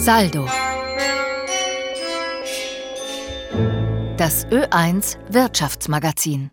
Saldo. Das Ö1 Wirtschaftsmagazin.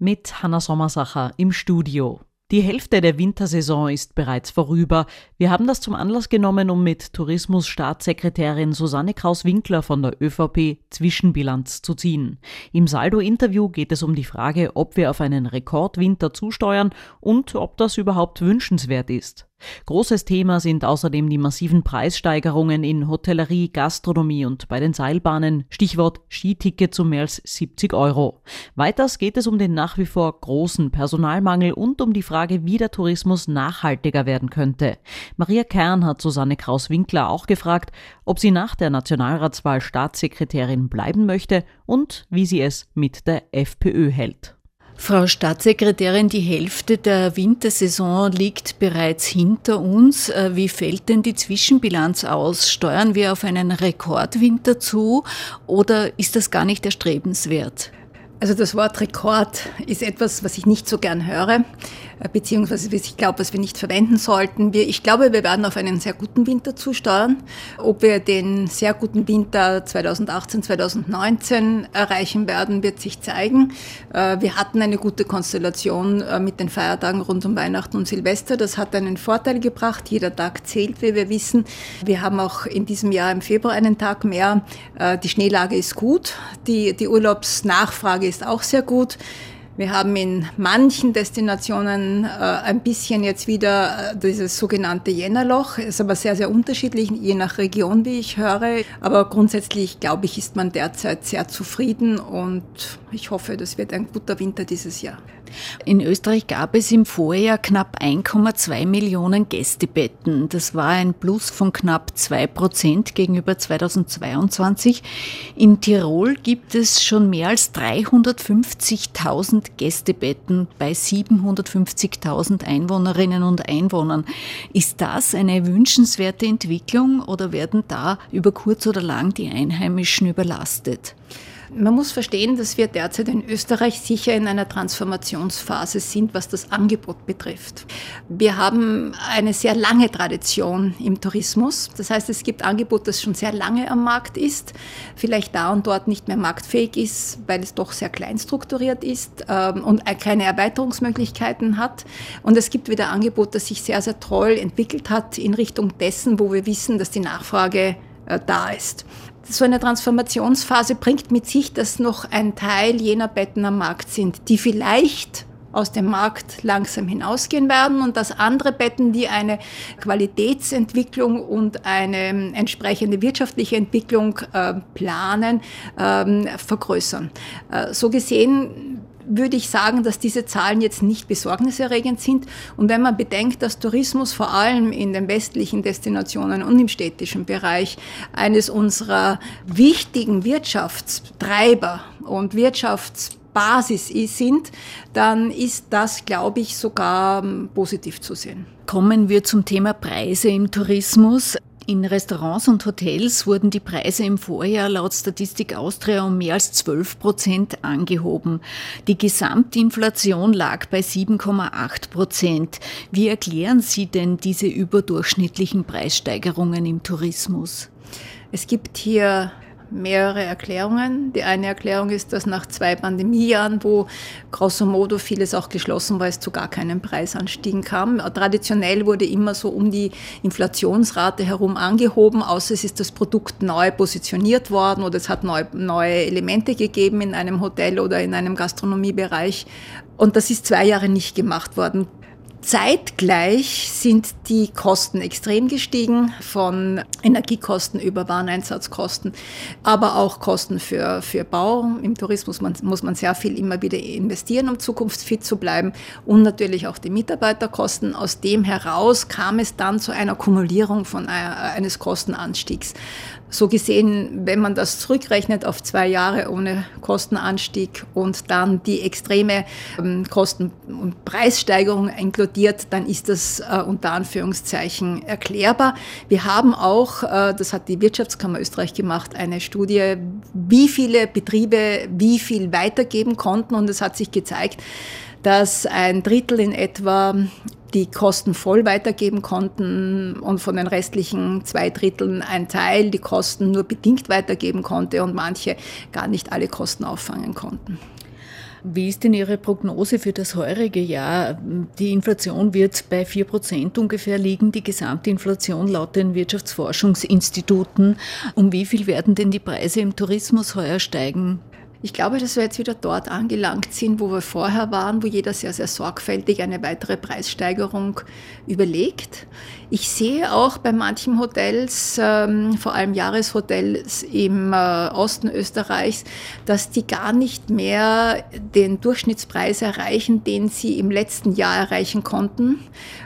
Mit Hanna Sommersacher im Studio. Die Hälfte der Wintersaison ist bereits vorüber. Wir haben das zum Anlass genommen, um mit Tourismusstaatssekretärin Susanne Kraus-Winkler von der ÖVP Zwischenbilanz zu ziehen. Im Saldo-Interview geht es um die Frage, ob wir auf einen Rekordwinter zusteuern und ob das überhaupt wünschenswert ist. Großes Thema sind außerdem die massiven Preissteigerungen in Hotellerie, Gastronomie und bei den Seilbahnen, Stichwort Skiticket zu mehr als 70 Euro. Weiters geht es um den nach wie vor großen Personalmangel und um die Frage, wie der Tourismus nachhaltiger werden könnte. Maria Kern hat Susanne Kraus-Winkler auch gefragt, ob sie nach der Nationalratswahl Staatssekretärin bleiben möchte und wie sie es mit der FPÖ hält. Frau Staatssekretärin, die Hälfte der Wintersaison liegt bereits hinter uns. Äh, wie fällt denn die Zwischenbilanz aus? Steuern wir auf einen Rekordwinter zu oder ist das gar nicht erstrebenswert? Also das Wort Rekord ist etwas, was ich nicht so gern höre. Äh, beziehungsweise ich glaube, was wir nicht verwenden sollten. Wir, ich glaube, wir werden auf einen sehr guten Winter zusteuern. Ob wir den sehr guten Winter 2018, 2019 erreichen werden, wird sich zeigen. Äh, wir hatten eine gute Konstellation äh, mit den Feiertagen rund um Weihnachten und Silvester. Das hat einen Vorteil gebracht. Jeder Tag zählt, wie wir wissen. Wir haben auch in diesem Jahr im Februar einen Tag mehr. Die Schneelage ist gut. Die, die Urlaubsnachfrage ist auch sehr gut. Wir haben in manchen Destinationen äh, ein bisschen jetzt wieder äh, dieses sogenannte Jännerloch, ist aber sehr, sehr unterschiedlich, je nach Region, wie ich höre. Aber grundsätzlich, glaube ich, ist man derzeit sehr zufrieden und ich hoffe, das wird ein guter Winter dieses Jahr. In Österreich gab es im Vorjahr knapp 1,2 Millionen Gästebetten. Das war ein Plus von knapp 2 Prozent gegenüber 2022. In Tirol gibt es schon mehr als 350.000 Gästebetten bei 750.000 Einwohnerinnen und Einwohnern. Ist das eine wünschenswerte Entwicklung oder werden da über kurz oder lang die Einheimischen überlastet? Man muss verstehen, dass wir derzeit in Österreich sicher in einer Transformationsphase sind, was das Angebot betrifft. Wir haben eine sehr lange Tradition im Tourismus. Das heißt, es gibt Angebot, das schon sehr lange am Markt ist, vielleicht da und dort nicht mehr marktfähig ist, weil es doch sehr klein strukturiert ist ähm, und keine Erweiterungsmöglichkeiten hat. Und es gibt wieder Angebot, das sich sehr, sehr toll entwickelt hat in Richtung dessen, wo wir wissen, dass die Nachfrage da ist so eine Transformationsphase bringt mit sich, dass noch ein Teil jener Betten am Markt sind, die vielleicht aus dem Markt langsam hinausgehen werden und dass andere Betten, die eine Qualitätsentwicklung und eine entsprechende wirtschaftliche Entwicklung äh, planen, ähm, vergrößern. Äh, so gesehen würde ich sagen, dass diese Zahlen jetzt nicht besorgniserregend sind. Und wenn man bedenkt, dass Tourismus vor allem in den westlichen Destinationen und im städtischen Bereich eines unserer wichtigen Wirtschaftstreiber und Wirtschaftsbasis sind, dann ist das, glaube ich, sogar positiv zu sehen. Kommen wir zum Thema Preise im Tourismus. In Restaurants und Hotels wurden die Preise im Vorjahr laut Statistik Austria um mehr als 12 Prozent angehoben. Die Gesamtinflation lag bei 7,8 Prozent. Wie erklären Sie denn diese überdurchschnittlichen Preissteigerungen im Tourismus? Es gibt hier mehrere Erklärungen. Die eine Erklärung ist, dass nach zwei Pandemiejahren, wo grosso modo vieles auch geschlossen war, es zu gar keinen Preisanstiegen kam. Traditionell wurde immer so um die Inflationsrate herum angehoben, außer es ist das Produkt neu positioniert worden oder es hat neu, neue Elemente gegeben in einem Hotel oder in einem Gastronomiebereich. Und das ist zwei Jahre nicht gemacht worden. Zeitgleich sind die Kosten extrem gestiegen, von Energiekosten über Wareneinsatzkosten, aber auch Kosten für, für Bau. Im Tourismus man, muss man sehr viel immer wieder investieren, um zukunftsfit zu bleiben und natürlich auch die Mitarbeiterkosten. Aus dem heraus kam es dann zu einer Kumulierung von äh, eines Kostenanstiegs. So gesehen, wenn man das zurückrechnet auf zwei Jahre ohne Kostenanstieg und dann die extreme ähm, Kosten- und Preissteigerung inkludiert, dann ist das äh, unter Anführungszeichen erklärbar. Wir haben auch, äh, das hat die Wirtschaftskammer Österreich gemacht, eine Studie, wie viele Betriebe wie viel weitergeben konnten und es hat sich gezeigt, dass ein Drittel in etwa die Kosten voll weitergeben konnten und von den restlichen zwei Dritteln ein Teil die Kosten nur bedingt weitergeben konnte und manche gar nicht alle Kosten auffangen konnten. Wie ist denn Ihre Prognose für das heurige Jahr? Die Inflation wird bei 4 Prozent ungefähr liegen, die Gesamtinflation laut den Wirtschaftsforschungsinstituten. Um wie viel werden denn die Preise im Tourismus heuer steigen? Ich glaube, dass wir jetzt wieder dort angelangt sind, wo wir vorher waren, wo jeder sehr, sehr sorgfältig eine weitere Preissteigerung überlegt. Ich sehe auch bei manchen Hotels, ähm, vor allem Jahreshotels im äh, Osten Österreichs, dass die gar nicht mehr den Durchschnittspreis erreichen, den sie im letzten Jahr erreichen konnten.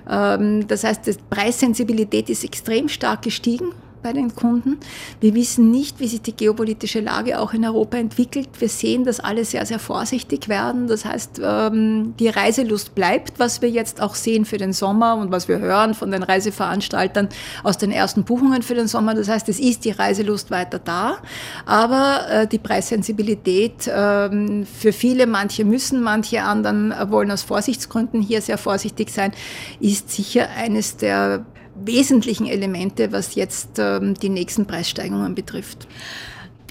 Ähm, das heißt, die Preissensibilität ist extrem stark gestiegen bei den Kunden. Wir wissen nicht, wie sich die geopolitische Lage auch in Europa entwickelt. Wir sehen, dass alle sehr, sehr vorsichtig werden. Das heißt, ähm, die Reiselust bleibt, was wir jetzt auch sehen für den Sommer und was wir hören von den Reiseveranstaltern aus den ersten Buchungen für den Sommer. Das heißt, es ist die Reiselust weiter da, aber äh, die Preissensibilität ähm, für viele, manche müssen, manche anderen wollen aus Vorsichtsgründen hier sehr vorsichtig sein, ist sicher eines der wesentlichen Elemente, was jetzt ähm, die nächsten Preissteigerungen betrifft.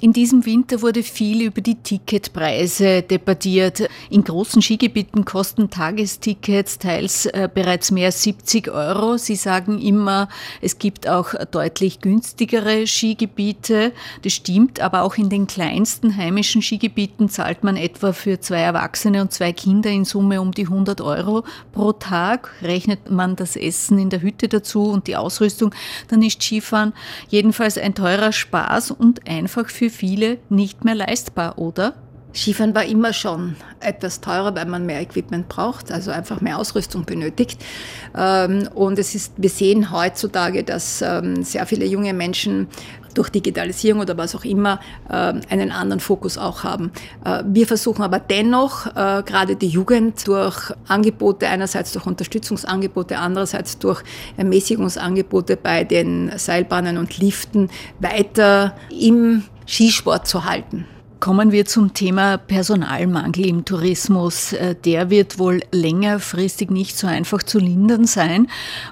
In diesem Winter wurde viel über die Ticketpreise debattiert. In großen Skigebieten kosten Tagestickets teils äh, bereits mehr als 70 Euro. Sie sagen immer, es gibt auch deutlich günstigere Skigebiete. Das stimmt, aber auch in den kleinsten heimischen Skigebieten zahlt man etwa für zwei Erwachsene und zwei Kinder in Summe um die 100 Euro pro Tag. Rechnet man das Essen in der Hütte dazu und die Ausrüstung, dann ist Skifahren jedenfalls ein teurer Spaß und einfach für für viele nicht mehr leistbar, oder? Skifahren war immer schon etwas teurer, weil man mehr Equipment braucht, also einfach mehr Ausrüstung benötigt. Ähm, und es ist, wir sehen heutzutage, dass ähm, sehr viele junge Menschen durch Digitalisierung oder was auch immer ähm, einen anderen Fokus auch haben. Äh, wir versuchen aber dennoch, äh, gerade die Jugend durch Angebote, einerseits durch Unterstützungsangebote, andererseits durch Ermäßigungsangebote bei den Seilbahnen und Liften weiter im Skisport zu halten. Kommen wir zum Thema Personalmangel im Tourismus. Äh, der wird wohl längerfristig nicht so einfach zu lindern sein.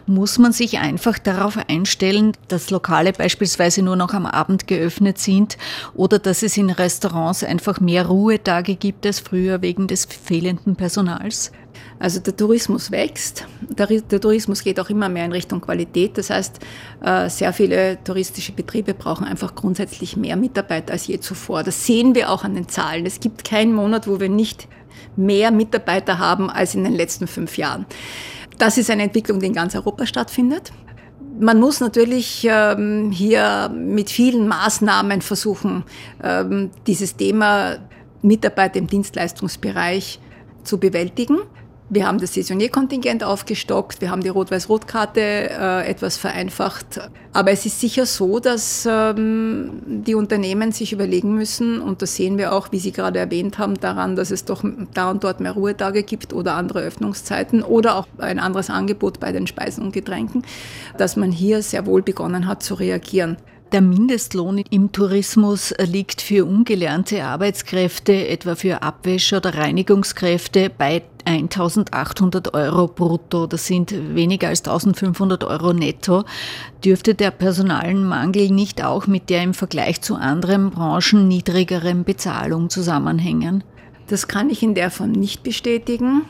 Muss man sich einfach darauf einstellen, dass Lokale beispielsweise nur noch am Abend geöffnet sind oder dass es in Restaurants einfach mehr Ruhetage gibt als früher wegen des fehlenden Personals? Also der Tourismus wächst, der, der, Tourismus geht auch immer mehr in Richtung Qualität. Das heißt, äh, sehr viele touristische Betriebe brauchen einfach grundsätzlich mehr Mitarbeiter als je zuvor. Das sehen wir auch an den Zahlen. Es gibt keinen Monat, wo wir nicht mehr Mitarbeiter haben als in den letzten fünf Jahren. Das ist eine Entwicklung, die in ganz Europa stattfindet. Man muss natürlich ähm, hier mit vielen Maßnahmen versuchen, ähm, dieses Thema Mitarbeiter im Dienstleistungsbereich zu bewältigen. Wir haben das Saisonierkontingent aufgestockt, wir haben die Rot-Weiß-Rot-Karte äh, etwas vereinfacht. Aber es ist sicher so, dass ähm, die Unternehmen sich überlegen müssen, und das sehen wir auch, wie Sie gerade erwähnt haben, daran, dass es doch da und dort mehr Ruhetage gibt oder andere Öffnungszeiten oder auch ein anderes Angebot bei den Speisen und Getränken, dass man hier sehr wohl begonnen hat zu reagieren. Der Mindestlohn im Tourismus liegt für ungelernte Arbeitskräfte, etwa für Abwäscher oder Reinigungskräfte, bei 1800 Euro brutto. Das sind weniger als 1500 Euro netto. Dürfte der Personalmangel nicht auch mit der im Vergleich zu anderen Branchen niedrigeren Bezahlung zusammenhängen? Das kann ich in der Form nicht bestätigen.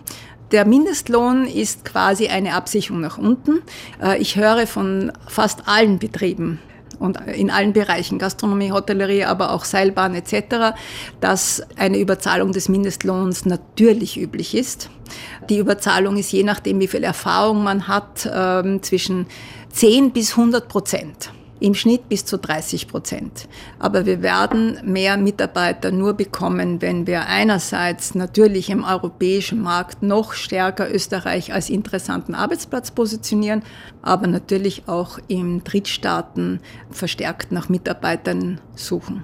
Der Mindestlohn ist quasi eine Absicherung nach unten. Äh, ich höre von fast allen Betrieben, und in allen Bereichen, Gastronomie, Hotellerie, aber auch Seilbahn etc., dass eine Überzahlung des Mindestlohns natürlich üblich ist. Die Überzahlung ist je nachdem, wie viel Erfahrung man hat, ähm, zwischen 10 bis 100 Prozent im Schnitt bis zu 30 Prozent. Aber wir werden mehr Mitarbeiter nur bekommen, wenn wir einerseits natürlich im europäischen Markt noch stärker Österreich als interessanten Arbeitsplatz positionieren, aber natürlich auch in Drittstaaten verstärkt nach Mitarbeitern suchen.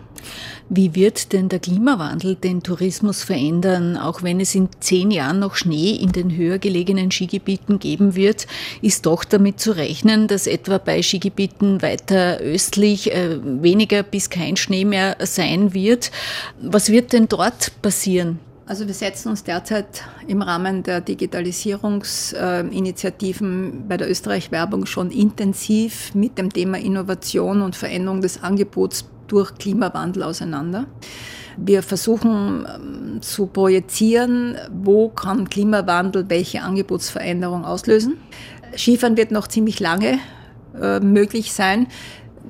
Wie wird denn der Klimawandel den Tourismus verändern? Auch wenn es in zehn Jahren noch Schnee in den höher gelegenen Skigebieten geben wird, ist doch damit zu rechnen, dass etwa bei Skigebieten weiter östlich äh, weniger bis kein Schnee mehr sein wird. Was wird denn dort passieren? Also wir setzen uns derzeit im Rahmen der Digitalisierungsinitiativen bei der Österreich Werbung schon intensiv mit dem Thema Innovation und Veränderung des Angebots durch Klimawandel auseinander. Wir versuchen ähm, zu projizieren, wo kann Klimawandel welche Angebotsveränderung auslösen. Skifahren wird noch ziemlich lange äh, möglich sein.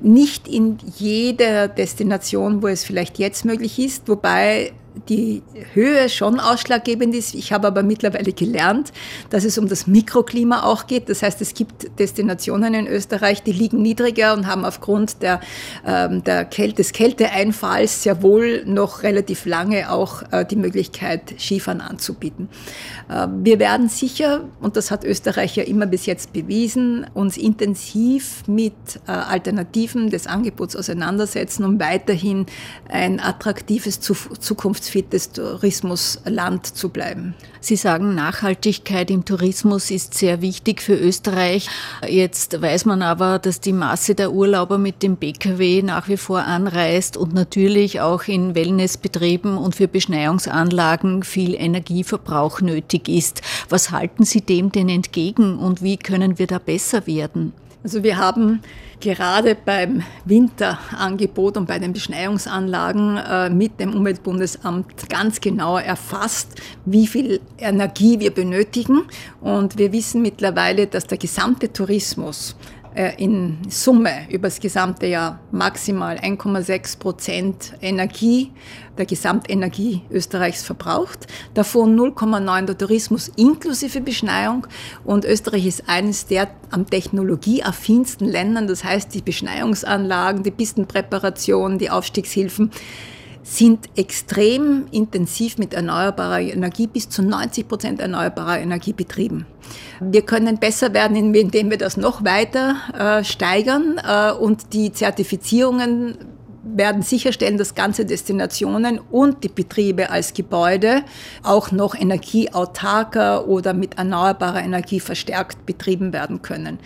Nicht in jeder Destination, wo es vielleicht jetzt möglich ist, wobei die Höhe schon ausschlaggebend ist. Ich habe aber mittlerweile gelernt, dass es um das Mikroklima auch geht. Das heißt, es gibt Destinationen in Österreich, die liegen niedriger und haben aufgrund der, ähm, der Kälte, des Kälteeinfalls sehr wohl noch relativ lange auch äh, die Möglichkeit, Skifahren anzubieten. Äh, wir werden sicher, und das hat Österreich ja immer bis jetzt bewiesen, uns intensiv mit äh, Alternativen des Angebots auseinandersetzen, um weiterhin ein attraktives Zukunfts zukunftsfittes Tourismusland zu bleiben. Sie sagen, Nachhaltigkeit im Tourismus ist sehr wichtig für Österreich. Jetzt weiß man aber, dass die Masse der Urlauber mit dem Pkw nach wie vor anreist und natürlich auch in Wellnessbetrieben und für Beschneiungsanlagen viel Energieverbrauch nötig ist. Was halten Sie dem denn entgegen und wie können wir da besser werden? Also wir haben gerade beim Winterangebot und bei den Beschneiungsanlagen äh, mit dem Umweltbundesamt ganz genau erfasst, wie viel Energie wir benötigen. Und wir wissen mittlerweile, dass der gesamte Tourismus in Summe über das gesamte Jahr maximal 1,6 Prozent Energie der Gesamtenergie Österreichs verbraucht. Davon 0,9 der Tourismus inklusive Beschneiung. Und Österreich ist eines der am technologieaffinsten Ländern. Das heißt, die Beschneiungsanlagen, die Pistenpräparation, die Aufstiegshilfen sind extrem intensiv mit erneuerbarer Energie, bis zu 90 Prozent erneuerbarer Energie betrieben. Wir können besser werden, indem wir das noch weiter äh, steigern äh, und die Zertifizierungen werden sicherstellen, dass ganze Destinationen und die Betriebe als Gebäude auch noch energieautarker oder mit erneuerbarer Energie verstärkt betrieben werden können.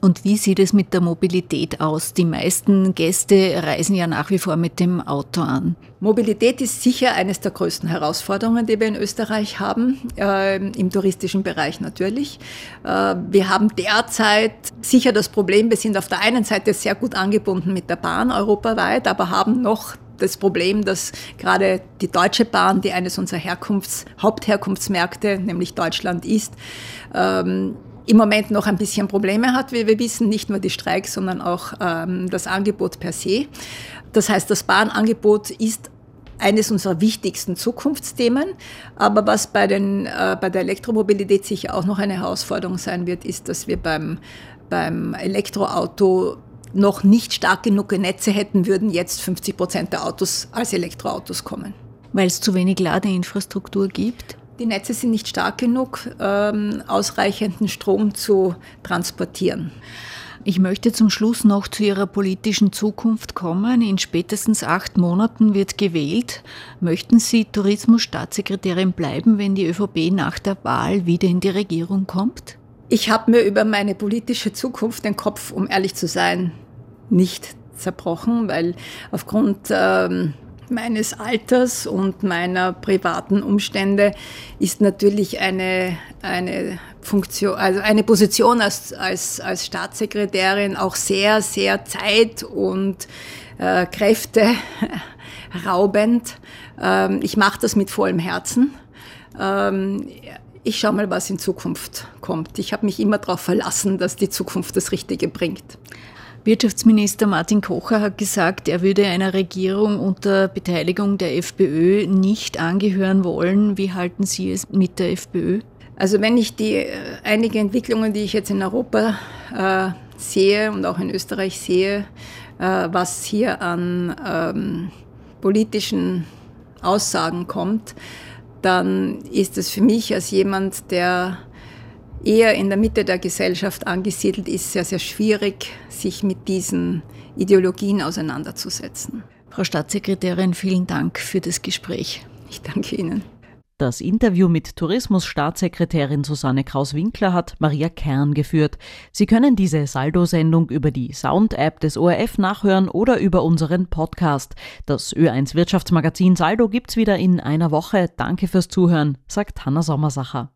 Und wie sieht es mit der Mobilität aus? Die meisten Gäste reisen ja nach wie vor mit dem Auto an. Mobilität ist sicher eines der größten Herausforderungen, die wir in Österreich haben, äh, im touristischen Bereich natürlich. Äh, wir haben derzeit sicher das Problem, wir sind auf der einen Seite sehr gut angebunden mit der Bahn europaweit, aber haben noch das Problem, dass gerade die Deutsche Bahn, die eines unserer Herkunfts-, Hauptherkunftsmärkte, nämlich Deutschland ist, ähm, im Moment noch ein bisschen Probleme hat, wie wir wissen, nicht nur die Streiks, sondern auch ähm, das Angebot per se. Das heißt, das Bahnangebot ist eines unserer wichtigsten Zukunftsthemen. Aber was bei, den, äh, bei der Elektromobilität sicher auch noch eine Herausforderung sein wird, ist, dass wir beim, beim Elektroauto noch nicht stark genug Netze hätten, würden jetzt 50 Prozent der Autos als Elektroautos kommen. Weil es zu wenig Ladeinfrastruktur gibt? Die Netze sind nicht stark genug, ähm, ausreichenden Strom zu transportieren. Ich möchte zum Schluss noch zu Ihrer politischen Zukunft kommen. In spätestens acht Monaten wird gewählt. Möchten Sie Tourismusstaatssekretärin bleiben, wenn die ÖVP nach der Wahl wieder in die Regierung kommt? Ich habe mir über meine politische Zukunft den Kopf, um ehrlich zu sein, nicht zerbrochen, weil aufgrund ähm, meines Alters und meiner privaten Umstände ist natürlich eine, eine Funktion, also eine Position als, als, als Staatssekretärin auch sehr, sehr zeit- und äh, Kräfte raubend. Ähm, ich mache das mit vollem Herzen. Ähm, ich schaue mal, was in Zukunft kommt. Ich habe mich immer darauf verlassen, dass die Zukunft das Richtige bringt. Wirtschaftsminister Martin Kocher hat gesagt, er würde einer Regierung unter Beteiligung der FPÖ nicht angehören wollen. Wie halten Sie es mit der FPÖ? Also wenn ich die äh, einige Entwicklungen, die ich jetzt in Europa äh, sehe und auch in Österreich sehe, äh, was hier an ähm, politischen Aussagen kommt, dann ist es für mich als jemand, der eher in der Mitte der Gesellschaft angesiedelt ist, sehr, sehr schwierig, sich mit diesen Ideologien auseinanderzusetzen. Frau Staatssekretärin, vielen Dank für das Gespräch. Ich danke Ihnen. Das Interview mit Tourismusstaatssekretärin Susanne Kraus-Winkler hat Maria Kern geführt. Sie können diese Saldo-Sendung über die Sound-App des ORF nachhören oder über unseren Podcast. Das Ö1 Wirtschaftsmagazin Saldo gibt's wieder in einer Woche. Danke fürs Zuhören, sagt Hanna Sommersacher.